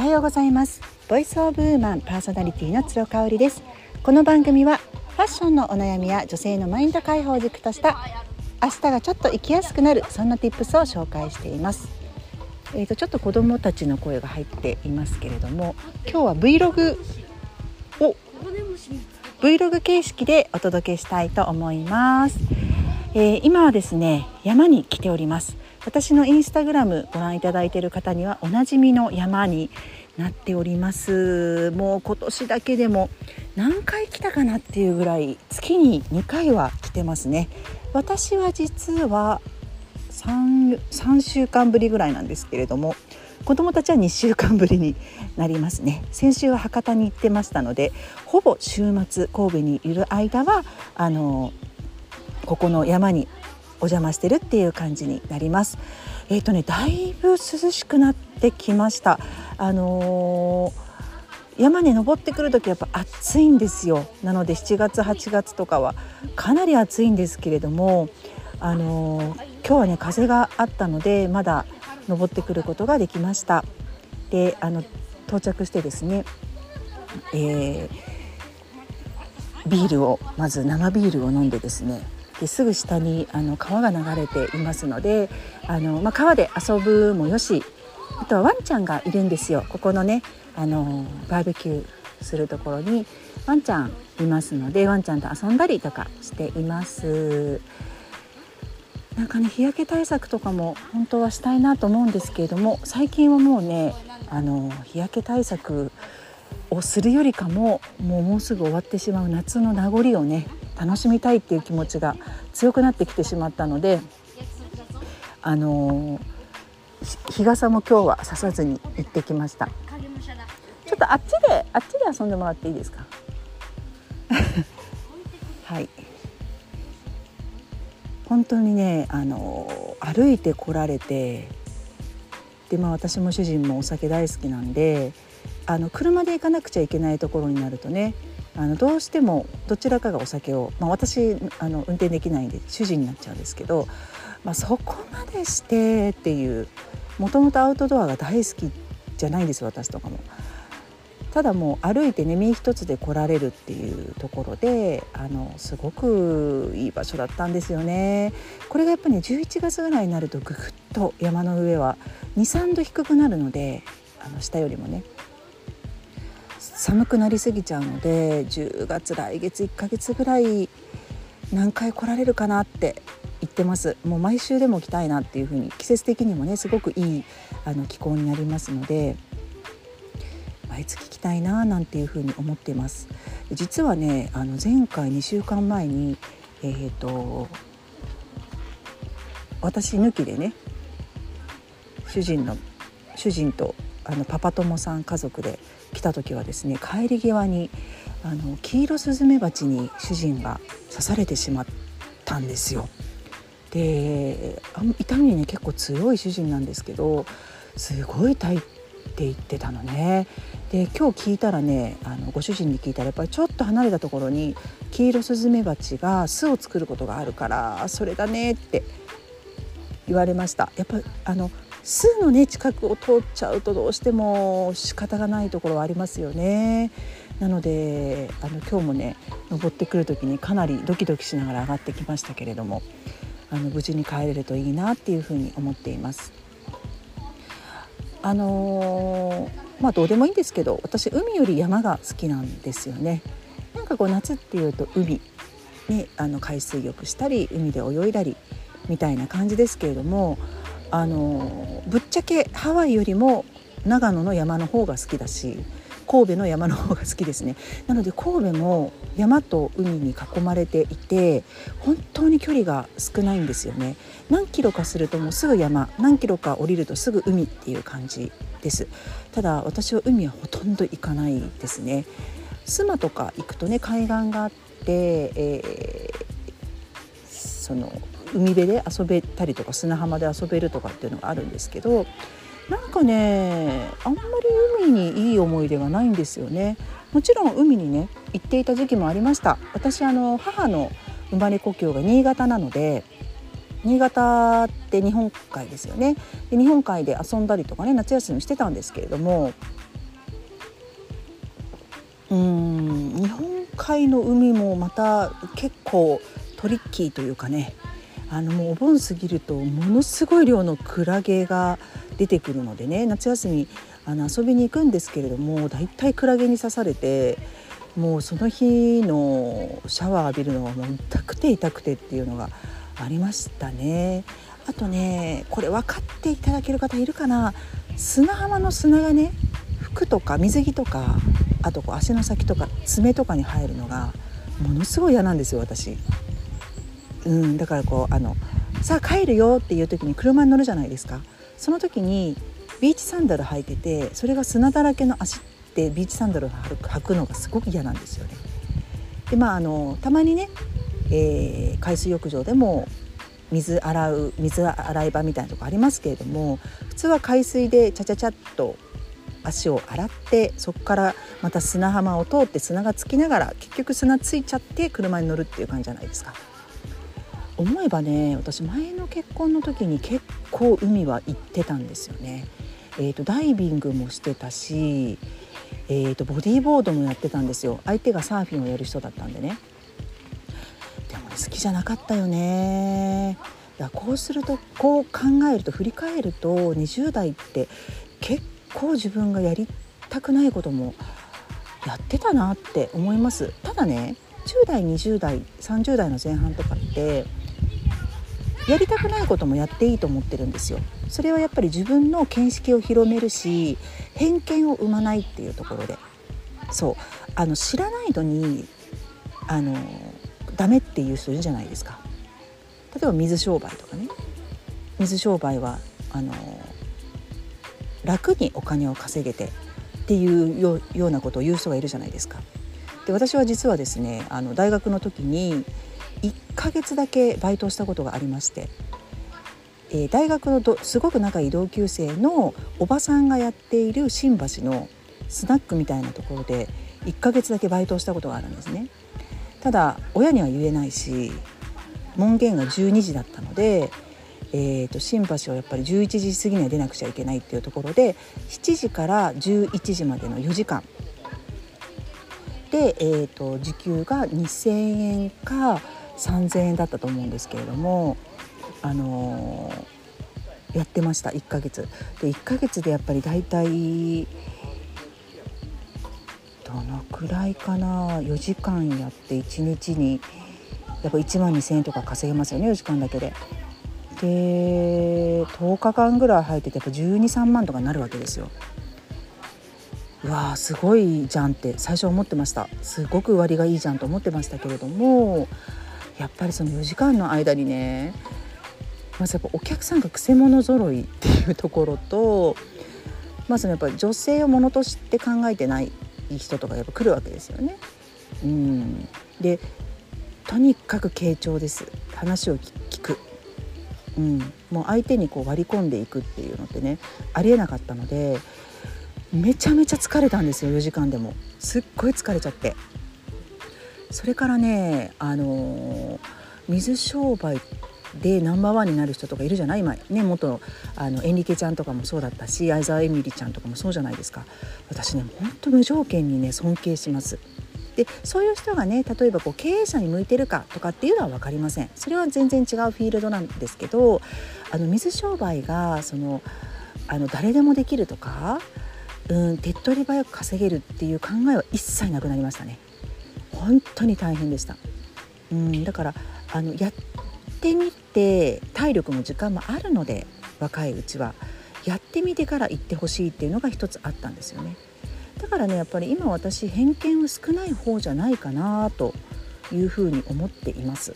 おはようございます。ボイスオブウーマンパーソナリティの鶴香織です。この番組はファッションのお悩みや女性のマインド解放軸とした明日がちょっと生きやすくなるそんな tips を紹介しています。えーとちょっと子供たちの声が入っていますけれども今日は Vlog を Vlog 形式でお届けしたいと思います、えー、今はですね山に来ております。私のインスタグラムご覧いただいている方にはおなじみの山になっております。もう今年だけでも何回来たかなっていうぐらい月に2回は来てますね。私は実は 3, 3週間ぶりぐらいなんですけれども子どもたちは2週間ぶりになりますね。先週は博多に行ってましたのでほぼ週末神戸にいる間はあのここの山にお邪魔してるっていう感じになります。えっ、ー、とねだいぶ涼しくなってきました。あのー、山に登ってくる時やっぱ暑いんですよなので7月8月とかはかなり暑いんですけれどもあのー、今日はね風があったのでまだ登ってくることができましたであの到着してですね、えー、ビールをまず生ビールを飲んでですねですぐ下にあの川が流れていますのであの、まあ、川で遊ぶもよしあとはワンちゃんがいるんですよここのねあのバーベキューするところにワンちゃんいますのでワンちゃんと遊んだりとかしています。なんかね日焼け対策とかも本当はしたいなと思うんですけれども最近はもうねあの日焼け対策をするよりかももうもうすぐ終わってしまう夏の名残をね楽しみたいっていう気持ちが強くなってきてしまったのであの日傘も今日はささずに行ってきました。ちょっとあっちであっちで遊んでもらっていいですか？はい。本当にねあの歩いてこられてでまあ私も主人もお酒大好きなんであの車で行かなくちゃいけないところになるとねあのどうしてもどちらかがお酒を、まあ、私あの運転できないんで主人になっちゃうんですけど、まあ、そこまでしてっていうもともとアウトドアが大好きじゃないんです私とかも。ただもう歩いてね身一つで来られるっていうところであのすごくいい場所だったんですよね。これがやっぱり、ね、11月ぐらいになるとぐぐっと山の上は23度低くなるのであの下よりもね寒くなりすぎちゃうので10月来月1ヶ月ぐらい何回来られるかなって言ってます。もう毎週でも来たいなっていう風に季節的にもねすごくいいあの気候になりますので毎月来たいななんていう風に思っています。実はねあの前回2週間前にえっ、ー、と私抜きでね主人の主人とあのパパ友さん家族で来た時はですね帰り際にあのキイロスズメバチに主人が刺されてしまったんですよ。で痛みにね結構強い主人なんですけどすごい痛いって言ってたのね。で今日聞いたらねあのご主人に聞いたらやっぱりちょっと離れたところにキイロスズメバチが巣を作ることがあるからそれだねって言われました。やっぱあの巣のね近くを通っちゃうとどうしても仕方がないところはありますよね。なのであの今日もね登ってくる時にかなりドキドキしながら上がってきましたけれどもあの無事に帰れるといいなっていうふうに思っています。あのー、まあどうでもいいんですけど私海より山が好きなんですよね。なんかこう夏っていうと海にあの海水浴したり海で泳いだりみたいな感じですけれどもあのぶっちゃけハワイよりも長野の山の方が好きだし神戸の山の方が好きですね。なので神戸も山と海に囲まれていて本当に距離が少ないんですよね。何キロかするともうすぐ山何キロか降りるとすぐ海っていう感じです。ただ私は海はほとんど行かないですね。須磨とか行くとね海岸があって、えー、その海辺で遊べたりとか砂浜で遊べるとかっていうのがあるんですけどなんかねあんまり海にいい思い出がないんですよね。もちろん海にね行っていた時期もありました。私あの母の生まれ故郷が新潟なので新潟って日本海ですよね。で日本海で遊んだりとかね夏休みしてたんですけれどもうん日本海の海もまた結構トリッキーというかねあのもうお盆過ぎるとものすごい量のクラゲが出てくるのでね夏休みあの遊びに行くんですけれどもだいたいクラゲに刺されてもうその日のシャワー浴びるのがもう痛くて痛くてっていうのがありましたね。あとねこれ分かっていただける方いるかな砂浜の砂がね服とか水着とかあとこう足の先とか爪とかに入るのがものすごい嫌なんですよ私。うん、だからこうあのさあ帰るよっていう時に車に乗るじゃないですかその時にビーチサンダル履いててそれが砂だらけの足ってビーチサンダル履くのがすごく嫌なんですよね。でまああのたまにね、えー、海水浴場でも水洗う水洗い場みたいなとこありますけれども普通は海水でチャチャチャっと足を洗ってそこからまた砂浜を通って砂がつきながら結局砂ついちゃって車に乗るっていう感じじゃないですか。思えばね私前の結婚の時に結構海は行ってたんですよね。えーと、ダイビングもしてたし、えーと、ボディーボードもやってたんですよ。相手がサーフィンをやる人だったんでね。でも、ね、好きじゃなかったよね。だこうするとこう考えると振り返ると20代って結構自分がやりたくないこともやってたなって思います。ただね10代20代30代の前半とかってやりたくないこともやっていいと思ってるんですよ。それはやっぱり自分の見識を広めるし偏見を生まないっていうところで。そう。あの知らないのにあのダメっていう人いるじゃないですか。例えば水商売とかね。水商売はあの楽にお金を稼げてっていうようなことを言う人がいるじゃないですか。で私は実はですねあの大学の時に1ヶ月だけバイトしたことがありまして、えー、大学のどすごく仲いい同級生のおばさんがやっている新橋のスナックみたいなところで1ヶ月だけバイトしたことがあるんですね。ただ親には言えないし門限が12時だったので、えー、と新橋をやっぱり11時過ぎには出なくちゃいけないっていうところで7時から11時までの4時間で、えー、と時給が2,000円か3,000円だったと思うんですけれども、あのー、やってました1ヶ月。で1ヶ月でやっぱり大体どのくらいかな？4時間やって1日にやっぱ1万2,000円とか稼げますよね4時間だけで。で10日間ぐらい入っててやっぱ123万とかになるわけですよ。うわーすごいじゃんって最初思ってましたすごく割がいいじゃんと思ってましたけれどもやっぱりその4時間の間にねまずやっぱお客さんがくせ者揃いっていうところとまずやっぱり女性をものとして考えてない人とかやっぱ来るわけですよね。うん、でとにかく傾聴です。話を聞く、うん、もう相手にこう割り込んでいくっていうのってねありえなかったのでめちゃめちゃ疲れたんですよ4時間でも。すっごい疲れちゃって。それからねあの水商売でナンバーワンになる人とかいるじゃない？今ね元あのエンリケちゃんとかもそうだったし相沢エミリちゃんとかもそうじゃないですか。私ねほんと無条件にね尊敬します。でそういう人がね例えばこう経営者に向いてるかとかっていうのは分かりません。それは全然違うフィールドなんですけどあの水商売がそのあの誰でもできるとかうん手っ取り早く稼げるっていう考えは一切なくなりましたね。本当に大変でした。うんだからあのやってみて体力も時間もあるので若いうちは。やってみてから行ってほしいっていうのが一つあったんですよね。だからねやっぱり今私偏見は少ない方じゃないかなというふうに思っています。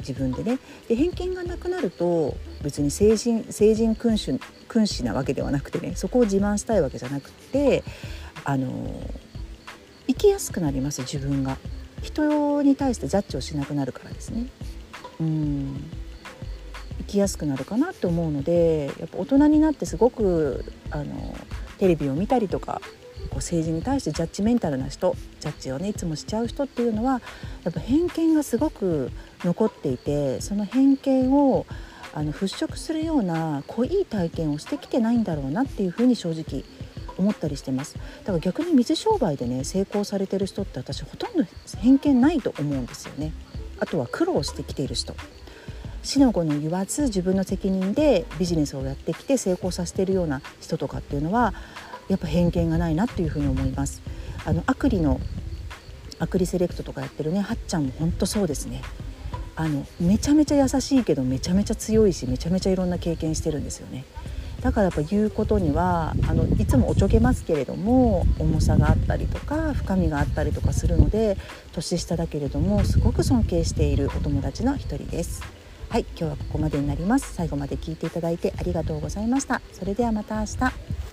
自分でね。で偏見がなくなると別に成人成人君主君子なわけではなくてねそこを自慢したいわけじゃなくてあのきやすくなります自分が。人に対してジャッジをしなくなるからですね。うん。生きやすくなるかなって思うのでやっぱ大人になってすごくあのテレビを見たりとかこう政治に対してジャッジメンタルな人ジャッジをねいつもしちゃう人っていうのはやっぱ偏見がすごく残っていてその偏見をあの払拭するような濃い体験をしてきてないんだろうなっていうふうに正直思ったりしてます。だから逆に水商売でね成功されてる人って私ほとんど偏見ないと思うんですよね。あとは苦労してきている人。死の子の言わず自分の責任でビジネスをやってきて成功させてるような人とかっていうのはやっぱ偏見がないなっていうふうに思います。あのアクリのアクリセレクトとかやってるねはっちゃんも本当そうですね。あのめちゃめちゃ優しいけどめちゃめちゃ強いしめちゃめちゃいろんな経験してるんですよね。だからやっぱ言うことにはあのいつもおちょけますけれども重さがあったりとか深みがあったりとかするので年下だけれどもすごく尊敬しているお友達の一人です。はい今日はここまでになります。最後まで聞いていただいてありがとうございました。それではまた明日。